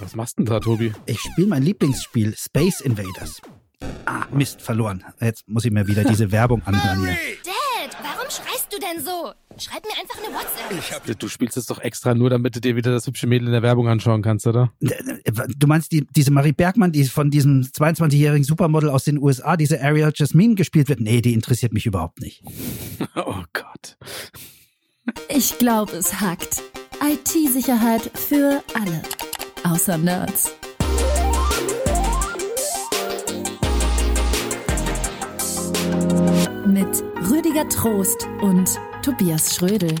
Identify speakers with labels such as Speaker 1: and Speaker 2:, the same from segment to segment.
Speaker 1: Was machst du denn da, Tobi?
Speaker 2: Ich spiele mein Lieblingsspiel, Space Invaders. Ah, Mist, verloren. Jetzt muss ich mir wieder diese Werbung anhören hier.
Speaker 3: Dad, warum schreist du denn so? Schreib mir einfach eine WhatsApp.
Speaker 1: Du spielst es doch extra nur, damit du dir wieder das hübsche Mädel in der Werbung anschauen kannst, oder?
Speaker 2: Du meinst die, diese Marie Bergmann, die von diesem 22-jährigen Supermodel aus den USA, diese Ariel Jasmine gespielt wird? Nee, die interessiert mich überhaupt nicht.
Speaker 1: Oh Gott.
Speaker 4: Ich glaube, es hackt. IT-Sicherheit für alle. Außer Nerds. Mit Rüdiger Trost und Tobias Schrödel.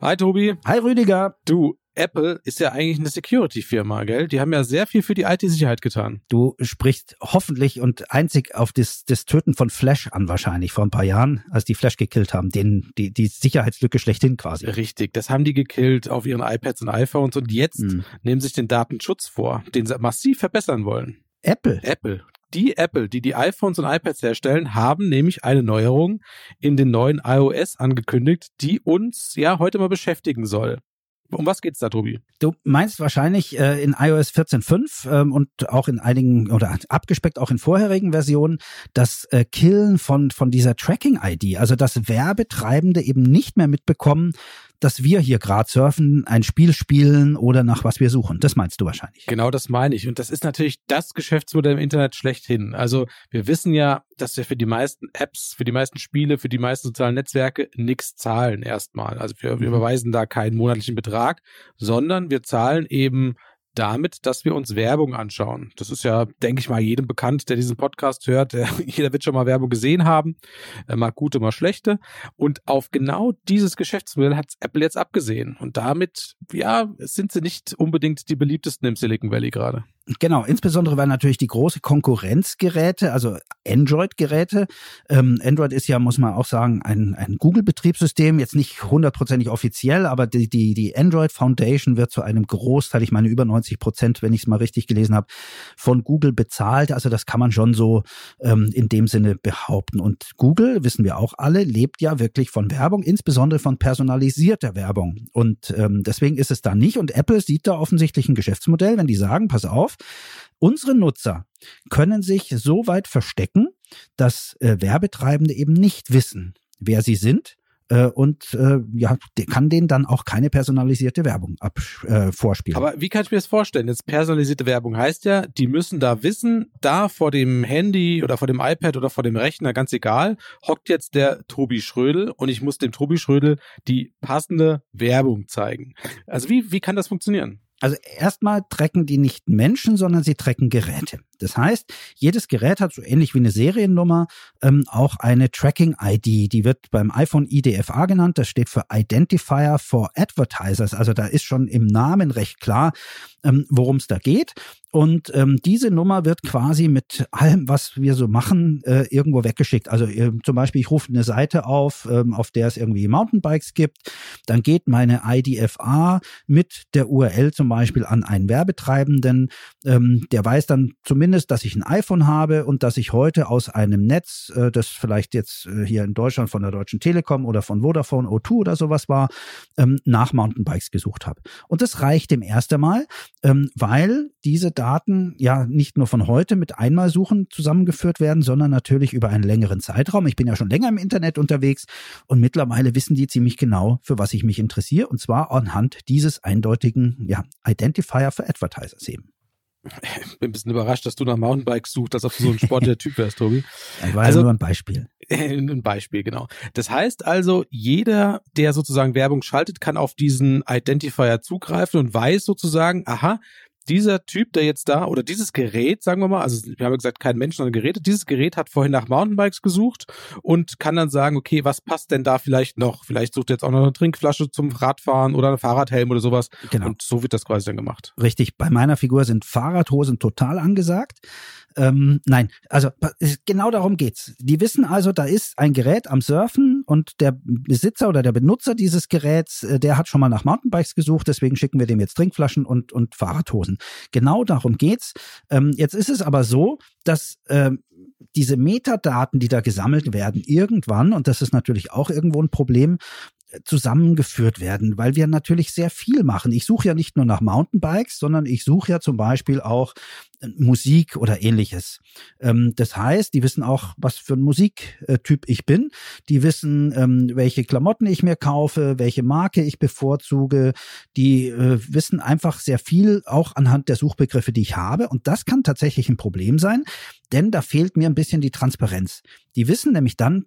Speaker 1: Hi, Tobi.
Speaker 2: Hi Rüdiger.
Speaker 1: Du, Apple ist ja eigentlich eine Security-Firma, gell? Die haben ja sehr viel für die IT-Sicherheit getan.
Speaker 2: Du sprichst hoffentlich und einzig auf das, das Töten von Flash an wahrscheinlich vor ein paar Jahren, als die Flash gekillt haben, den, die, die Sicherheitslücke schlechthin quasi.
Speaker 1: Richtig, das haben die gekillt auf ihren iPads und iPhones und jetzt
Speaker 2: Hm.
Speaker 1: nehmen sich den Datenschutz vor, den sie massiv verbessern wollen.
Speaker 2: Apple.
Speaker 1: Apple. Die Apple, die die iPhones und iPads herstellen, haben nämlich eine Neuerung in den neuen iOS angekündigt, die uns ja heute mal beschäftigen soll. Um was geht's da, Tobi?
Speaker 2: Du meinst wahrscheinlich äh, in iOS 14.5 ähm, und auch in einigen oder abgespeckt auch in vorherigen Versionen das äh, Killen von von dieser Tracking-ID, also dass Werbetreibende eben nicht mehr mitbekommen, dass wir hier gerade surfen, ein Spiel spielen oder nach was wir suchen. Das meinst du wahrscheinlich.
Speaker 1: Genau das meine ich. Und das ist natürlich das Geschäftsmodell im Internet schlechthin. Also wir wissen ja, dass wir für die meisten Apps, für die meisten Spiele, für die meisten sozialen Netzwerke nichts zahlen erstmal. Also wir, wir
Speaker 2: Mhm.
Speaker 1: überweisen da keinen monatlichen Betrag, sondern wir zahlen eben damit, dass wir uns Werbung anschauen. Das ist ja, denke ich mal, jedem bekannt, der diesen Podcast hört. Der, jeder wird schon mal Werbung gesehen haben, mal gute, mal schlechte. Und auf genau dieses Geschäftsmodell hat Apple jetzt abgesehen. Und damit, ja, sind sie nicht unbedingt die beliebtesten im Silicon Valley gerade.
Speaker 2: Genau, insbesondere weil natürlich die große Konkurrenzgeräte, also Android-Geräte, ähm, Android ist ja, muss man auch sagen, ein, ein Google-Betriebssystem, jetzt nicht hundertprozentig offiziell, aber die, die, die Android Foundation wird zu einem Großteil, ich meine über 90 Prozent, wenn ich es mal richtig gelesen habe, von Google bezahlt. Also das kann man schon so ähm, in dem Sinne behaupten. Und Google, wissen wir auch alle, lebt ja wirklich von Werbung, insbesondere von personalisierter Werbung. Und ähm, deswegen ist es da nicht. Und Apple sieht da offensichtlich ein Geschäftsmodell, wenn die sagen, pass auf, unsere Nutzer können sich so weit verstecken, dass äh, Werbetreibende eben nicht wissen, wer sie sind. Äh, und äh, ja, kann denen dann auch keine personalisierte Werbung ab, äh, vorspielen.
Speaker 1: Aber wie kann ich mir das vorstellen? Jetzt personalisierte Werbung heißt ja, die müssen da wissen, da vor dem Handy oder vor dem iPad oder vor dem Rechner, ganz egal, hockt jetzt der Tobi Schrödel und ich muss dem Tobi Schrödel die passende Werbung zeigen. Also wie, wie kann das funktionieren?
Speaker 2: Also erstmal tracken die nicht Menschen, sondern sie tracken Geräte. Das heißt, jedes Gerät hat so ähnlich wie eine Seriennummer ähm, auch eine Tracking-ID. Die wird beim iPhone IDFA genannt. Das steht für Identifier for Advertisers. Also da ist schon im Namen recht klar, ähm, worum es da geht. Und ähm, diese Nummer wird quasi mit allem, was wir so machen, äh, irgendwo weggeschickt. Also äh, zum Beispiel, ich rufe eine Seite auf, ähm, auf der es irgendwie Mountainbikes gibt. Dann geht meine IDFA mit der URL zum Beispiel an einen Werbetreibenden. Ähm, der weiß dann zumindest, dass ich ein iPhone habe und dass ich heute aus einem Netz, äh, das vielleicht jetzt äh, hier in Deutschland von der Deutschen Telekom oder von Vodafone O2 oder sowas war, ähm, nach Mountainbikes gesucht habe. Und das reicht dem erst einmal, ähm, weil diese Daten ja nicht nur von heute mit Einmalsuchen zusammengeführt werden, sondern natürlich über einen längeren Zeitraum. Ich bin ja schon länger im Internet unterwegs und mittlerweile wissen die ziemlich genau, für was ich mich interessiere, und zwar anhand dieses eindeutigen ja, Identifier für Advertisers eben.
Speaker 1: Bin ein bisschen überrascht, dass du nach Mountainbikes suchst, als ob du so ein sportlicher Typ wärst, Tobi.
Speaker 2: Das war
Speaker 1: Also-
Speaker 2: ja nur ein Beispiel.
Speaker 1: Ein Beispiel, genau. Das heißt also, jeder, der sozusagen Werbung schaltet, kann auf diesen Identifier zugreifen und weiß sozusagen, aha, dieser Typ, der jetzt da, oder dieses Gerät, sagen wir mal, also wir haben ja gesagt, kein Mensch, sondern Geräte, dieses Gerät hat vorhin nach Mountainbikes gesucht und kann dann sagen, okay, was passt denn da vielleicht noch? Vielleicht sucht er jetzt auch noch eine Trinkflasche zum Radfahren oder einen Fahrradhelm oder sowas.
Speaker 2: Genau.
Speaker 1: Und so wird das quasi dann gemacht.
Speaker 2: Richtig, bei meiner Figur sind Fahrradhosen total angesagt. Ähm, nein, also genau darum geht's. Die wissen also, da ist ein Gerät am Surfen und der Besitzer oder der Benutzer dieses Geräts, äh, der hat schon mal nach Mountainbikes gesucht, deswegen schicken wir dem jetzt Trinkflaschen und, und Fahrradhosen. Genau darum geht's. Ähm, jetzt ist es aber so, dass ähm, diese Metadaten, die da gesammelt werden, irgendwann, und das ist natürlich auch irgendwo ein Problem, zusammengeführt werden, weil wir natürlich sehr viel machen. Ich suche ja nicht nur nach Mountainbikes, sondern ich suche ja zum Beispiel auch äh, Musik oder ähnliches. Ähm, das heißt, die wissen auch, was für ein Musiktyp ich bin. Die wissen, ähm, welche Klamotten ich mir kaufe, welche Marke ich bevorzuge. Die äh, wissen einfach sehr viel, auch anhand der Suchbegriffe, die ich habe. Und das kann tatsächlich ein Problem sein, denn da fehlt mir ein bisschen die Transparenz. Die wissen nämlich dann,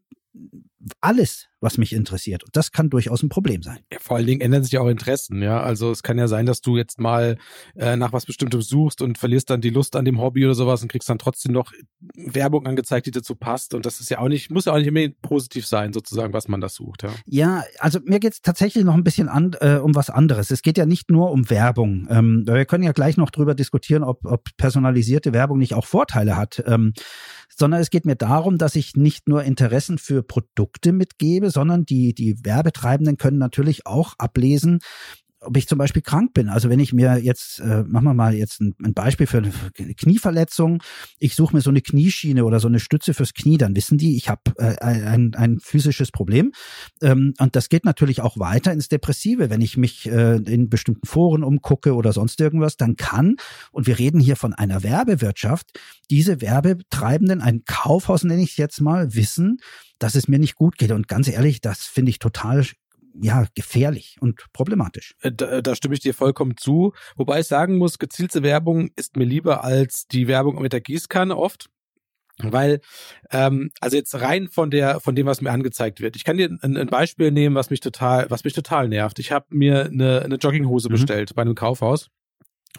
Speaker 2: alles, was mich interessiert. Und das kann durchaus ein Problem sein.
Speaker 1: Ja, vor allen Dingen ändern sich ja auch Interessen, ja. Also es kann ja sein, dass du jetzt mal äh, nach was Bestimmtem suchst und verlierst dann die Lust an dem Hobby oder sowas und kriegst dann trotzdem noch Werbung angezeigt, die dazu passt. Und das ist ja auch nicht, muss ja auch nicht immer positiv sein, sozusagen, was man da sucht, ja.
Speaker 2: Ja, also mir geht es tatsächlich noch ein bisschen an, äh, um was anderes. Es geht ja nicht nur um Werbung. Ähm, wir können ja gleich noch drüber diskutieren, ob, ob personalisierte Werbung nicht auch Vorteile hat. Ähm, sondern es geht mir darum, dass ich nicht nur Interessen für Produkte mitgebe, sondern die, die Werbetreibenden können natürlich auch ablesen, ob ich zum Beispiel krank bin. Also wenn ich mir jetzt, äh, machen wir mal jetzt ein, ein Beispiel für eine Knieverletzung, ich suche mir so eine Knieschiene oder so eine Stütze fürs Knie, dann wissen die, ich habe äh, ein, ein physisches Problem. Ähm, und das geht natürlich auch weiter ins Depressive. Wenn ich mich äh, in bestimmten Foren umgucke oder sonst irgendwas, dann kann, und wir reden hier von einer Werbewirtschaft, diese Werbetreibenden, ein Kaufhaus nenne ich es jetzt mal, wissen, dass es mir nicht gut geht. Und ganz ehrlich, das finde ich total ja, gefährlich und problematisch.
Speaker 1: Äh, da, da stimme ich dir vollkommen zu. Wobei ich sagen muss, gezielte Werbung ist mir lieber als die Werbung mit der Gießkanne oft. Weil, ähm, also jetzt rein von der, von dem, was mir angezeigt wird. Ich kann dir ein, ein Beispiel nehmen, was mich total, was mich total nervt. Ich habe mir eine, eine Jogginghose mhm. bestellt bei einem Kaufhaus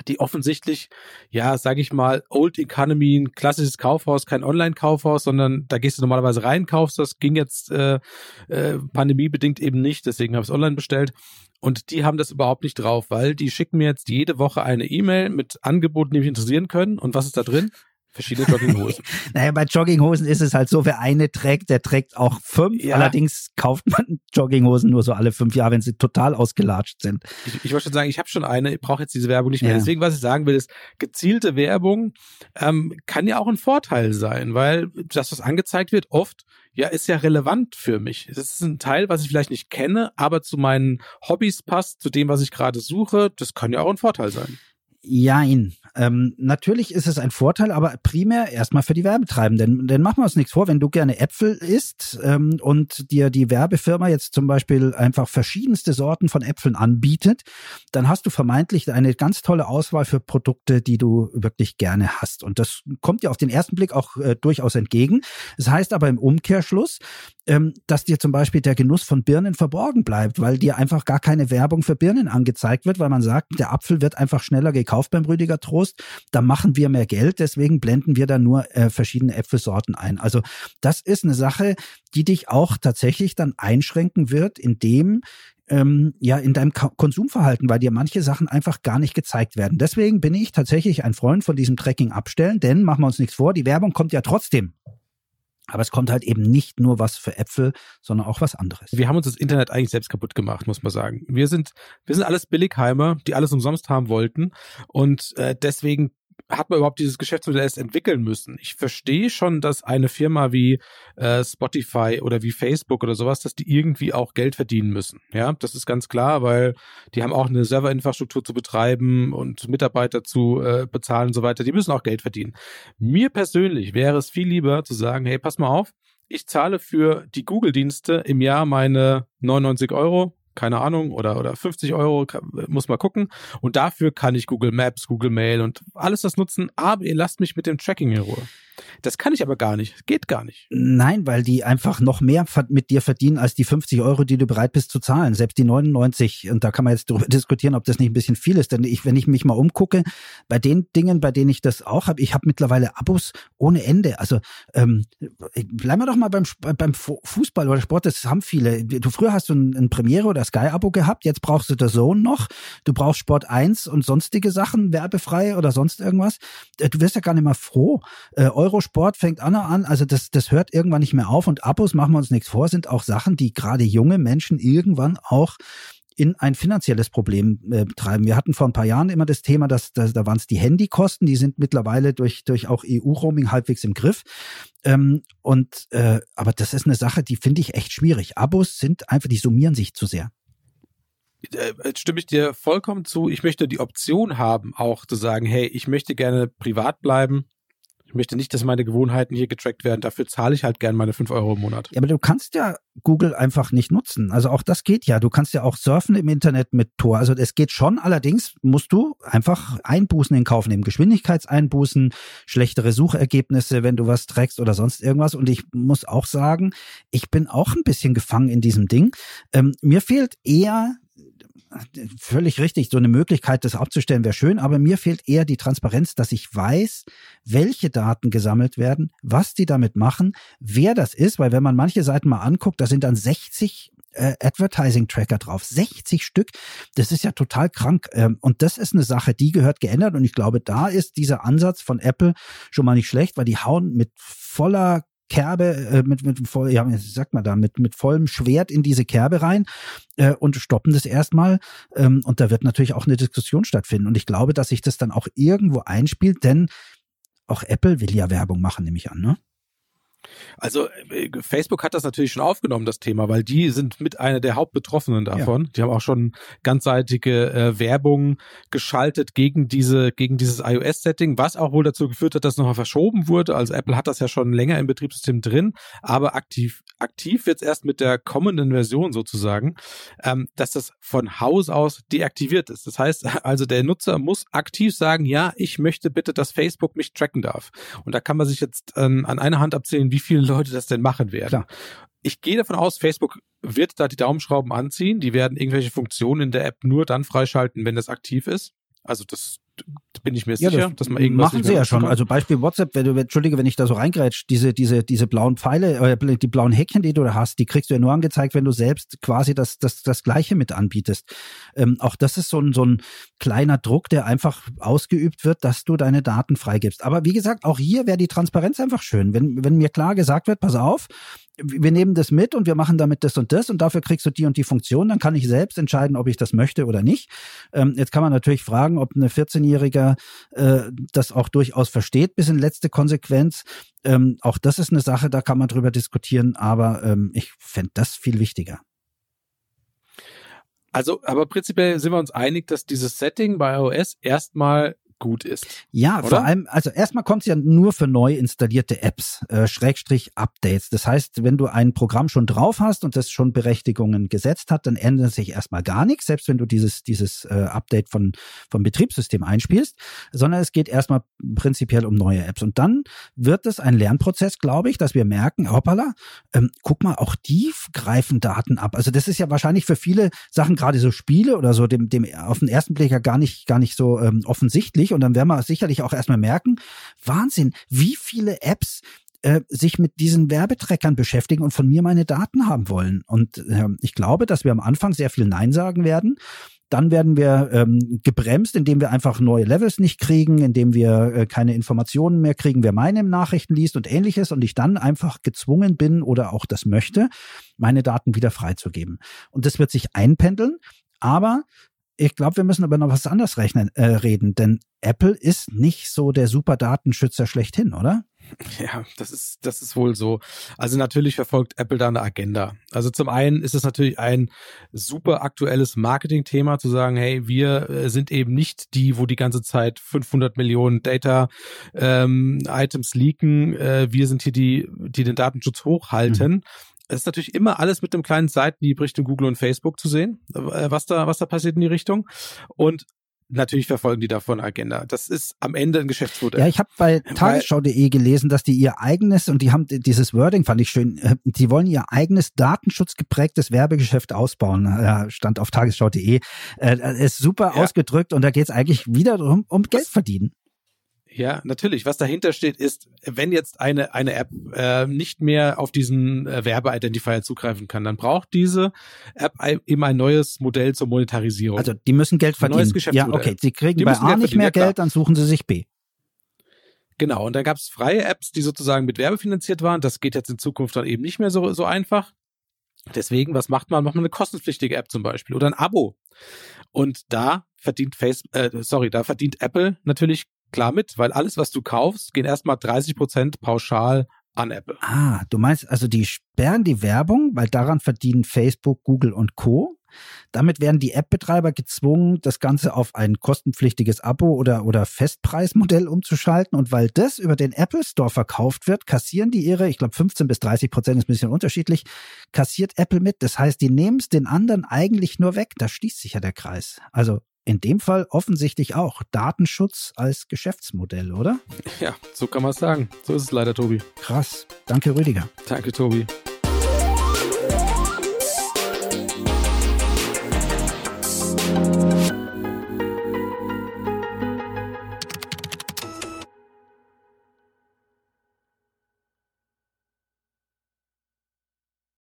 Speaker 1: die offensichtlich, ja, sage ich mal, Old Economy, ein klassisches Kaufhaus, kein Online-Kaufhaus, sondern da gehst du normalerweise rein, kaufst das, ging jetzt äh, äh, pandemiebedingt eben nicht, deswegen habe ich es online bestellt. Und die haben das überhaupt nicht drauf, weil die schicken mir jetzt jede Woche eine E-Mail mit Angeboten, die mich interessieren können. Und was ist da drin? Verschiedene Jogginghosen.
Speaker 2: naja, bei Jogginghosen ist es halt so, wer eine trägt, der trägt auch fünf. Ja. Allerdings kauft man Jogginghosen nur so alle fünf Jahre, wenn sie total ausgelatscht sind.
Speaker 1: Ich, ich wollte schon sagen, ich habe schon eine, ich brauche jetzt diese Werbung nicht mehr. Ja. Deswegen, was ich sagen will, ist, gezielte Werbung ähm, kann ja auch ein Vorteil sein, weil das, was angezeigt wird, oft ja, ist ja relevant für mich. Das ist ein Teil, was ich vielleicht nicht kenne, aber zu meinen Hobbys passt, zu dem, was ich gerade suche. Das kann ja auch ein Vorteil sein.
Speaker 2: Jein. Ähm, natürlich ist es ein Vorteil, aber primär erstmal für die Werbetreibenden. Denn machen wir uns nichts vor, wenn du gerne Äpfel isst ähm, und dir die Werbefirma jetzt zum Beispiel einfach verschiedenste Sorten von Äpfeln anbietet, dann hast du vermeintlich eine ganz tolle Auswahl für Produkte, die du wirklich gerne hast. Und das kommt dir auf den ersten Blick auch äh, durchaus entgegen. Das heißt aber im Umkehrschluss, ähm, dass dir zum Beispiel der Genuss von Birnen verborgen bleibt, weil dir einfach gar keine Werbung für Birnen angezeigt wird, weil man sagt, der Apfel wird einfach schneller gekauft beim Rüdiger Trost, da machen wir mehr Geld, deswegen blenden wir da nur äh, verschiedene Äpfelsorten ein. Also das ist eine Sache, die dich auch tatsächlich dann einschränken wird, indem ähm, ja in deinem Konsumverhalten, weil dir manche Sachen einfach gar nicht gezeigt werden. Deswegen bin ich tatsächlich ein Freund von diesem Tracking abstellen, denn machen wir uns nichts vor, die Werbung kommt ja trotzdem aber es kommt halt eben nicht nur was für Äpfel, sondern auch was anderes.
Speaker 1: Wir haben uns das Internet eigentlich selbst kaputt gemacht, muss man sagen. Wir sind, wir sind alles Billigheimer, die alles umsonst haben wollten. Und äh, deswegen hat man überhaupt dieses Geschäftsmodell erst entwickeln müssen? Ich verstehe schon, dass eine Firma wie äh, Spotify oder wie Facebook oder sowas, dass die irgendwie auch Geld verdienen müssen. Ja, das ist ganz klar, weil die haben auch eine Serverinfrastruktur zu betreiben und Mitarbeiter zu äh, bezahlen und so weiter. Die müssen auch Geld verdienen. Mir persönlich wäre es viel lieber zu sagen, hey, pass mal auf, ich zahle für die Google-Dienste im Jahr meine 99 Euro keine Ahnung, oder, oder 50 Euro, muss mal gucken. Und dafür kann ich Google Maps, Google Mail und alles das nutzen, aber ihr lasst mich mit dem Tracking in Ruhe. Das kann ich aber gar nicht. Geht gar nicht.
Speaker 2: Nein, weil die einfach noch mehr mit dir verdienen als die 50 Euro, die du bereit bist zu zahlen. Selbst die 99. Und da kann man jetzt darüber diskutieren, ob das nicht ein bisschen viel ist. Denn ich, wenn ich mich mal umgucke, bei den Dingen, bei denen ich das auch habe, ich habe mittlerweile Abos ohne Ende. Also ähm, bleiben wir doch mal beim, beim Fußball oder Sport. Das haben viele. Du früher hast du ein, ein Premiere oder Sky-Abo gehabt. Jetzt brauchst du der Zone noch. Du brauchst Sport 1 und sonstige Sachen, werbefrei oder sonst irgendwas. Äh, du wirst ja gar nicht mehr froh. Äh, Eurosport fängt an an, also das, das hört irgendwann nicht mehr auf und Abos, machen wir uns nichts vor, sind auch Sachen, die gerade junge Menschen irgendwann auch in ein finanzielles Problem äh, treiben. Wir hatten vor ein paar Jahren immer das Thema, dass, dass da waren es die Handykosten, die sind mittlerweile durch durch auch EU-Roaming halbwegs im Griff. Ähm, und äh, aber das ist eine Sache, die finde ich echt schwierig. Abos sind einfach, die summieren sich zu sehr.
Speaker 1: Äh, stimme ich dir vollkommen zu. Ich möchte die Option haben, auch zu sagen, hey, ich möchte gerne privat bleiben. Ich möchte nicht, dass meine Gewohnheiten hier getrackt werden. Dafür zahle ich halt gerne meine fünf Euro im Monat.
Speaker 2: Ja, aber du kannst ja Google einfach nicht nutzen. Also auch das geht ja. Du kannst ja auch surfen im Internet mit Tor. Also es geht schon. Allerdings musst du einfach Einbußen in Kauf nehmen. Geschwindigkeitseinbußen, schlechtere Suchergebnisse, wenn du was trackst oder sonst irgendwas. Und ich muss auch sagen, ich bin auch ein bisschen gefangen in diesem Ding. Ähm, mir fehlt eher völlig richtig, so eine Möglichkeit, das abzustellen, wäre schön, aber mir fehlt eher die Transparenz, dass ich weiß, welche Daten gesammelt werden, was die damit machen, wer das ist, weil wenn man manche Seiten mal anguckt, da sind dann 60 äh, Advertising-Tracker drauf. 60 Stück. Das ist ja total krank. Ähm, und das ist eine Sache, die gehört geändert. Und ich glaube, da ist dieser Ansatz von Apple schon mal nicht schlecht, weil die hauen mit voller Kerbe, äh, mit, mit voll, ja, wie sagt man da, mit, mit vollem Schwert in diese Kerbe rein äh, und stoppen das erstmal. Ähm, und da wird natürlich auch eine Diskussion stattfinden. Und ich glaube, dass sich das dann auch irgendwo einspielt, denn auch Apple will ja Werbung machen, nehme ich an, ne?
Speaker 1: Also äh, Facebook hat das natürlich schon aufgenommen, das Thema, weil die sind mit einer der Hauptbetroffenen davon. Ja. Die haben auch schon ganzseitige äh, Werbung geschaltet gegen diese gegen dieses iOS-Setting, was auch wohl dazu geführt hat, dass nochmal verschoben wurde. Also Apple hat das ja schon länger im Betriebssystem drin, aber aktiv aktiv wird es erst mit der kommenden Version sozusagen, ähm, dass das von Haus aus deaktiviert ist. Das heißt also, der Nutzer muss aktiv sagen, ja, ich möchte bitte, dass Facebook mich tracken darf. Und da kann man sich jetzt ähm, an einer Hand abzählen, wie viele Leute das denn machen werden. Klar. Ich gehe davon aus, Facebook wird da die Daumenschrauben anziehen. Die werden irgendwelche Funktionen in der App nur dann freischalten, wenn das aktiv ist. Also das bin ich mir ja, sicher,
Speaker 2: das dass man irgendwas machen sie ja schon. Kann. Also Beispiel WhatsApp, wenn du entschuldige, wenn ich da so reingrätsch, diese diese diese blauen Pfeile, äh, die blauen Häkchen, die du da hast, die kriegst du ja nur angezeigt, wenn du selbst quasi das das das gleiche mit anbietest. Ähm, auch das ist so ein so ein kleiner Druck, der einfach ausgeübt wird, dass du deine Daten freigibst. Aber wie gesagt, auch hier wäre die Transparenz einfach schön, wenn wenn mir klar gesagt wird, pass auf, wir nehmen das mit und wir machen damit das und das und dafür kriegst du die und die Funktion, dann kann ich selbst entscheiden, ob ich das möchte oder nicht. Ähm, jetzt kann man natürlich fragen, ob eine 14-Jähriger äh, das auch durchaus versteht, bis in letzte Konsequenz. Ähm, auch das ist eine Sache, da kann man drüber diskutieren, aber ähm, ich fände das viel wichtiger.
Speaker 1: Also, aber prinzipiell sind wir uns einig, dass dieses Setting bei iOS erstmal gut ist.
Speaker 2: Ja, oder? vor allem, also erstmal kommt es ja nur für neu installierte Apps, äh, Schrägstrich Updates. Das heißt, wenn du ein Programm schon drauf hast und das schon Berechtigungen gesetzt hat, dann ändert sich erstmal gar nichts, selbst wenn du dieses, dieses äh, Update von, vom Betriebssystem einspielst, sondern es geht erstmal prinzipiell um neue Apps. Und dann wird es ein Lernprozess, glaube ich, dass wir merken, hoppala, ähm, guck mal, auch die greifen Daten ab. Also das ist ja wahrscheinlich für viele Sachen, gerade so Spiele oder so, dem, dem auf den ersten Blick ja gar nicht, gar nicht so ähm, offensichtlich und dann werden wir sicherlich auch erstmal merken, Wahnsinn, wie viele Apps äh, sich mit diesen Werbetreckern beschäftigen und von mir meine Daten haben wollen. Und äh, ich glaube, dass wir am Anfang sehr viel Nein sagen werden. Dann werden wir ähm, gebremst, indem wir einfach neue Levels nicht kriegen, indem wir äh, keine Informationen mehr kriegen, wer meine Nachrichten liest und ähnliches und ich dann einfach gezwungen bin oder auch das möchte, meine Daten wieder freizugeben. Und das wird sich einpendeln. Aber ich glaube, wir müssen aber noch was anderes rechnen, äh, reden, denn Apple ist nicht so der super Datenschützer schlechthin, oder?
Speaker 1: Ja, das ist, das ist wohl so. Also natürlich verfolgt Apple da eine Agenda. Also zum einen ist es natürlich ein super aktuelles Marketingthema zu sagen, hey, wir äh, sind eben nicht die, wo die ganze Zeit 500 Millionen Data ähm, Items leaken. Äh, wir sind hier die, die den Datenschutz hochhalten. Mhm. Es ist natürlich immer alles mit einem kleinen Seitenhieb Richtung Google und Facebook zu sehen, äh, was da, was da passiert in die Richtung. Und natürlich verfolgen die davon Agenda. Das ist am Ende ein Geschäftsmodell.
Speaker 2: Ja, ich habe bei tagesschau.de gelesen, dass die ihr eigenes, und die haben dieses Wording, fand ich schön, äh, die wollen ihr eigenes datenschutzgeprägtes Werbegeschäft ausbauen, ja, stand auf tagesschau.de. Äh, ist super ja. ausgedrückt und da geht es eigentlich wieder darum, um Geld verdienen.
Speaker 1: Ja, natürlich. Was dahinter steht, ist, wenn jetzt eine, eine App äh, nicht mehr auf diesen äh, Werbeidentifier zugreifen kann, dann braucht diese App eben ein neues Modell zur Monetarisierung.
Speaker 2: Also die müssen Geld verdienen. Ein neues Geschäftsmodell. Ja, okay. Sie kriegen die bei A nicht mehr Geld, dann suchen sie sich B.
Speaker 1: Genau, und dann gab es freie Apps, die sozusagen mit Werbe finanziert waren. Das geht jetzt in Zukunft dann eben nicht mehr so, so einfach. Deswegen, was macht man? Macht man eine kostenpflichtige App zum Beispiel oder ein Abo. Und da verdient Face, äh, sorry, da verdient Apple natürlich klar mit, weil alles, was du kaufst, gehen erstmal 30 Prozent pauschal an Apple.
Speaker 2: Ah, du meinst also, die sperren die Werbung, weil daran verdienen Facebook, Google und Co. Damit werden die App-Betreiber gezwungen, das Ganze auf ein kostenpflichtiges Abo oder, oder Festpreismodell umzuschalten. Und weil das über den Apple Store verkauft wird, kassieren die ihre, ich glaube 15 bis 30 Prozent ist ein bisschen unterschiedlich, kassiert Apple mit. Das heißt, die nehmen es den anderen eigentlich nur weg. Da schließt sich ja der Kreis. Also in dem Fall offensichtlich auch Datenschutz als Geschäftsmodell, oder?
Speaker 1: Ja, so kann man es sagen. So ist es leider, Tobi.
Speaker 2: Krass. Danke, Rüdiger.
Speaker 1: Danke, Tobi.